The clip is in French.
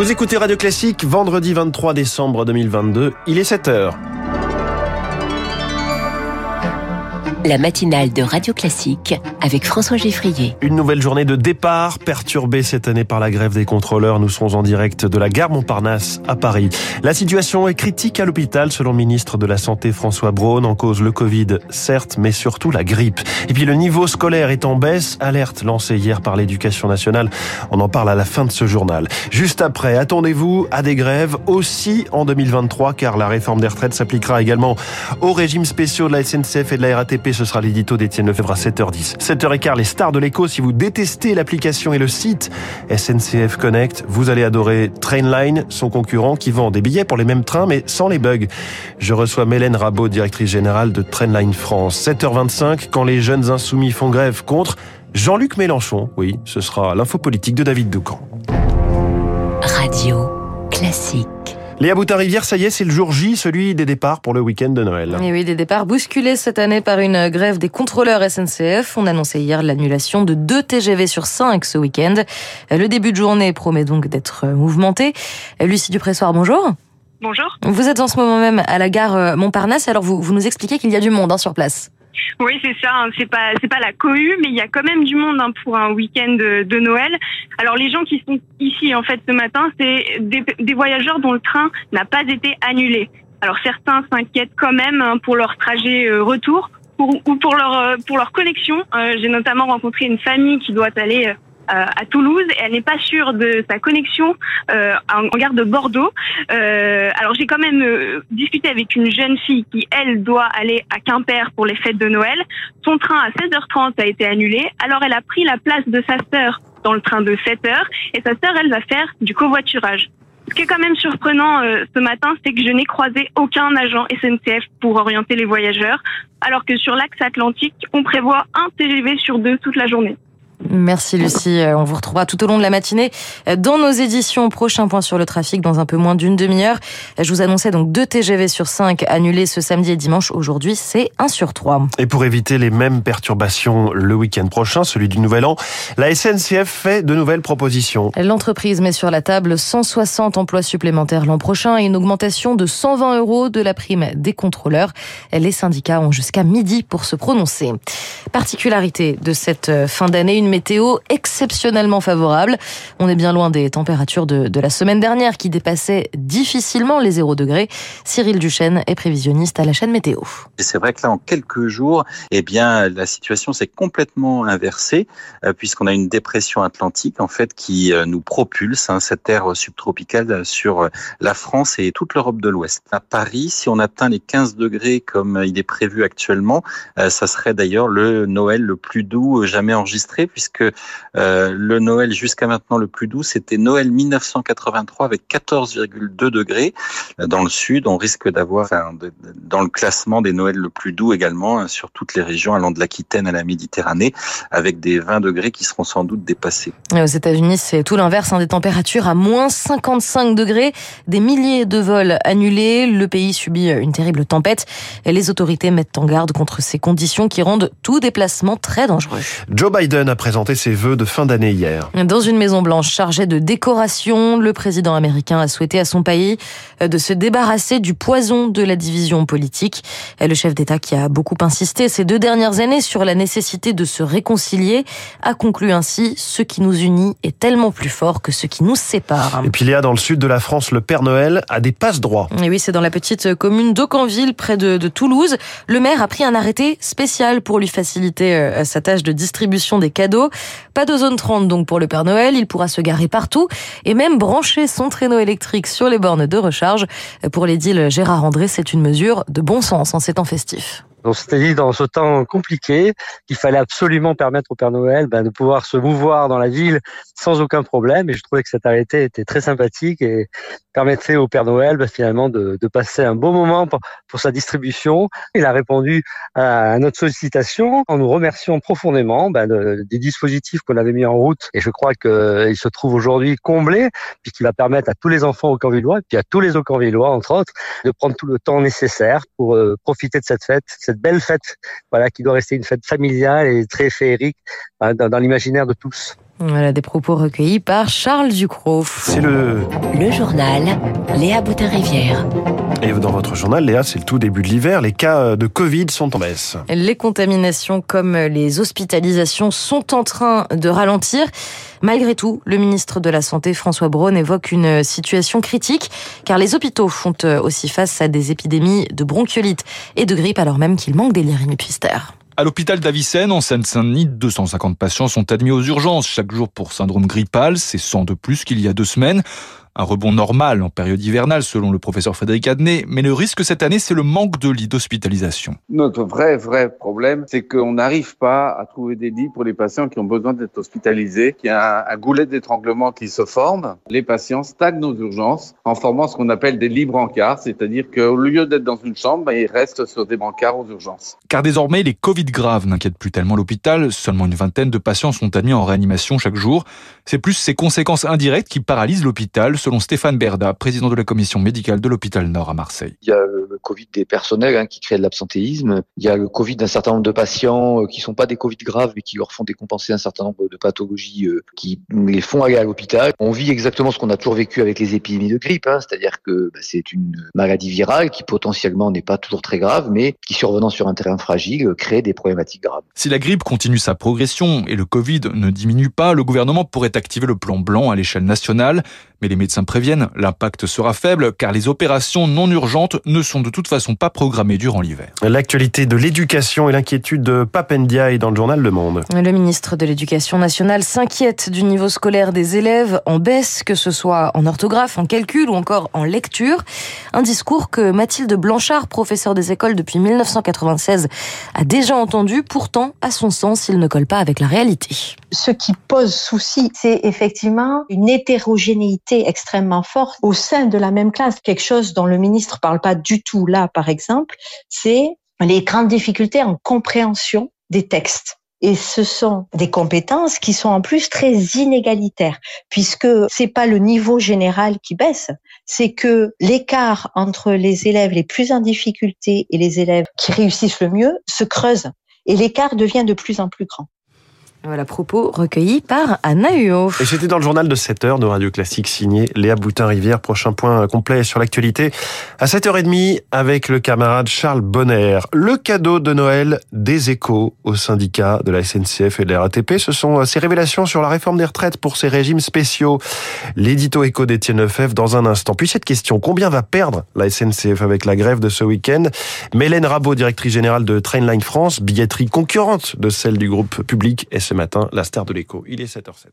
Vous écoutez Radio Classique, vendredi 23 décembre 2022, il est 7 la matinale de Radio Classique avec François Geffrier. Une nouvelle journée de départ perturbée cette année par la grève des contrôleurs. Nous serons en direct de la gare Montparnasse à Paris. La situation est critique à l'hôpital selon le ministre de la Santé François Braun. En cause le Covid, certes, mais surtout la grippe. Et puis le niveau scolaire est en baisse. Alerte lancée hier par l'éducation nationale. On en parle à la fin de ce journal. Juste après, attendez-vous à des grèves aussi en 2023 car la réforme des retraites s'appliquera également aux régimes spéciaux de la SNCF et de la RATP ce sera l'édito d'Étienne Lefebvre à 7h10. 7h15, les stars de l'écho. Si vous détestez l'application et le site SNCF Connect, vous allez adorer Trainline, son concurrent qui vend des billets pour les mêmes trains mais sans les bugs. Je reçois Mélène Rabot, directrice générale de Trainline France. 7h25, quand les jeunes insoumis font grève contre Jean-Luc Mélenchon. Oui, ce sera l'info politique de David Doucan. Radio classique. Léa Boutin-Rivière, ça y est, c'est le jour J, celui des départs pour le week-end de Noël. Et oui, des départs bousculés cette année par une grève des contrôleurs SNCF. On annonçait hier l'annulation de deux TGV sur 5 ce week-end. Le début de journée promet donc d'être mouvementé. Lucie Dupressoir, bonjour. Bonjour. Vous êtes en ce moment même à la gare Montparnasse, alors vous, vous nous expliquez qu'il y a du monde hein, sur place. Oui, c'est ça. Hein. C'est pas c'est pas la cohue, mais il y a quand même du monde hein, pour un week-end de, Noël. Alors les gens qui sont ici en fait ce matin, c'est des, voyageurs dont le train n'a pas été annulé. Alors certains s'inquiètent quand même hein, pour leur trajet euh, retour ou pour leur euh, pour leur connexion. Euh, j'ai notamment rencontré une famille qui doit aller euh, à Toulouse et elle n'est pas sûre de sa connexion euh, en, gare de Bordeaux. Euh, alors j'ai quand même discuté avec une jeune fille qui elle doit aller à Quimper pour les fêtes de Noël. Son train à 16h30 a été annulé. Alors elle a pris la place de sa sœur dans le train de 7h et sa sœur elle va faire du covoiturage. Ce qui est quand même surprenant ce matin, c'est que je n'ai croisé aucun agent SNCF pour orienter les voyageurs, alors que sur l'axe Atlantique, on prévoit un TGV sur deux toute la journée. Merci Lucie. Euh, on vous retrouvera tout au long de la matinée euh, dans nos éditions. Prochain point sur le trafic dans un peu moins d'une demi-heure. Euh, je vous annonçais donc deux TGV sur 5 annulés ce samedi et dimanche. Aujourd'hui, c'est 1 sur 3. Et pour éviter les mêmes perturbations le week-end prochain, celui du Nouvel An, la SNCF fait de nouvelles propositions. L'entreprise met sur la table 160 emplois supplémentaires l'an prochain et une augmentation de 120 euros de la prime des contrôleurs. Les syndicats ont jusqu'à midi pour se prononcer. Particularité de cette fin d'année, une météo exceptionnellement favorable. On est bien loin des températures de, la semaine dernière qui dépassaient difficilement les 0 degrés. Cyril Duchesne est prévisionniste à la chaîne météo. C'est vrai que là, en quelques jours, eh bien, la situation s'est complètement inversée euh, puisqu'on a une dépression atlantique en fait qui euh, nous propulse hein, cette air subtropicale sur euh, la France et toute l'Europe de l'Ouest. À Paris, si on atteint les 15 degrés comme il est prévu actuellement, ça serait d'ailleurs le Noël le plus doux jamais enregistré puisque euh, le Noël jusqu'à maintenant le plus doux, c'était Noël 1983 avec 14,2 degrés. Dans le sud, on risque d'avoir dans le classement des Noëls le plus doux également hein, sur toutes les régions allant de l'Aquitaine à la Méditerranée, avec des 20 degrés qui seront sans doute dépassés. aux États-Unis, c'est tout l'inverse, hein, des températures à moins 55 degrés, des milliers de vols annulés. Le pays subit une terrible tempête et les autorités mettent en garde contre ces conditions qui rendent tout déplacement très dangereux. Joe Biden a présenté ses vœux de fin d'année hier. Dans une Maison Blanche chargée de décoration, le président américain a souhaité à son pays euh, de se débarrasser du poison de la division politique. Le chef d'État qui a beaucoup insisté ces deux dernières années sur la nécessité de se réconcilier a conclu ainsi ce qui nous unit est tellement plus fort que ce qui nous sépare. Et puis Léa, dans le sud de la France, le Père Noël a des passe-droits. Et oui, c'est dans la petite commune d'Aucanville, près de, de Toulouse. Le maire a pris un arrêté spécial pour lui faciliter euh, sa tâche de distribution des cadeaux. Pas de zone 30 donc pour le Père Noël, il pourra se garer partout et même brancher son traîneau électrique sur les bornes de recharge. Pour l'édile Gérard André, c'est une mesure de bon sens en ces temps festifs. On s'était dit dans ce temps compliqué qu'il fallait absolument permettre au Père Noël ben, de pouvoir se mouvoir dans la ville sans aucun problème. Et je trouvais que cet arrêté était très sympathique et permettrait au Père Noël ben, finalement de, de, passer un bon moment pour, pour, sa distribution. Il a répondu à notre sollicitation en nous remerciant profondément ben, de, des dispositifs qu'on avait mis en route. Et je crois qu'il se trouve aujourd'hui comblé puisqu'il va permettre à tous les enfants au Camvillois et puis à tous les Aucanvillois entre autres de prendre tout le temps nécessaire pour euh, profiter de cette fête cette belle fête, voilà, qui doit rester une fête familiale et très féerique hein, dans, dans l'imaginaire de tous. Voilà des propos recueillis par Charles Ducrot. C'est le... Le journal Léa Boutin-Rivière. Et dans votre journal, Léa, c'est le tout début de l'hiver. Les cas de Covid sont en baisse. Les contaminations comme les hospitalisations sont en train de ralentir. Malgré tout, le ministre de la Santé, François Braun, évoque une situation critique car les hôpitaux font aussi face à des épidémies de bronchiolite et de grippe alors même qu'il manque des lits à l'hôpital d'Avicenne, en Seine-Saint-Denis, 250 patients sont admis aux urgences chaque jour pour syndrome grippal. C'est 100 de plus qu'il y a deux semaines un rebond normal en période hivernale selon le professeur Frédéric Adnet, mais le risque cette année, c'est le manque de lits d'hospitalisation. Notre vrai, vrai problème, c'est qu'on n'arrive pas à trouver des lits pour les patients qui ont besoin d'être hospitalisés, qu'il y a un, goulet d'étranglement qui se forme. Les patients stagnent aux urgences en formant ce qu'on appelle des lits brancards, c'est-à-dire qu'au lieu d'être dans une chambre, ben, ils restent sur des brancards aux urgences. Car désormais, les Covid graves n'inquiètent plus tellement l'hôpital. Seulement une vingtaine de patients sont admis en réanimation chaque jour. C'est plus ces conséquences indirectes qui paralysent l'hôpital selon Stéphane Berda, président de la commission médicale de l'hôpital Nord à Marseille. Il y a le Covid des personnels hein, qui crée de l'absentéisme. Il y a le Covid d'un certain nombre de patients euh, qui sont pas des Covid graves, mais qui leur font décompenser un certain nombre de pathologies euh, qui les font aller à l'hôpital. On vit exactement ce qu'on a toujours vécu avec les épidémies de grippe, hein, c'est-à-dire que bah, c'est une maladie virale qui potentiellement n'est pas toujours très grave, mais qui survenant sur un terrain fragile crée des problématiques graves. Si la grippe continue sa progression et le Covid ne diminue pas, le gouvernement pourrait activer le plan blanc à l'échelle nationale. Mais les médecins préviennent, l'impact sera faible car les opérations non urgentes ne sont de toute façon pas programmées durant l'hiver. L'actualité de l'éducation et l'inquiétude de Papendia est dans le journal Le Monde. Le ministre de l'Éducation nationale s'inquiète du niveau scolaire des élèves en baisse, que ce soit en orthographe, en calcul ou encore en lecture. Un discours que Mathilde Blanchard, professeure des écoles depuis 1996, a déjà entendu. Pourtant, à son sens, il ne colle pas avec la réalité. Ce qui pose souci, c'est effectivement une hétérogénéité extrêmement forte au sein de la même classe. Quelque chose dont le ministre parle pas du tout là, par exemple, c'est les grandes difficultés en compréhension des textes. Et ce sont des compétences qui sont en plus très inégalitaires, puisque c'est pas le niveau général qui baisse, c'est que l'écart entre les élèves les plus en difficulté et les élèves qui réussissent le mieux se creuse. Et l'écart devient de plus en plus grand. Voilà, propos recueillis par Anna Huot. Et c'était dans le journal de 7 heures de Radio Classique signé Léa Boutin-Rivière. Prochain point complet sur l'actualité à 7h30 avec le camarade Charles Bonner. Le cadeau de Noël des échos au syndicat de la SNCF et de la RATP. Ce sont ces révélations sur la réforme des retraites pour ces régimes spéciaux. L'édito écho d'Étienne Lefebvre dans un instant. Puis cette question, combien va perdre la SNCF avec la grève de ce week-end? Mélène Rabot, directrice générale de Trainline France, billetterie concurrente de celle du groupe public ce matin, la star de l'écho. Il est 7h07.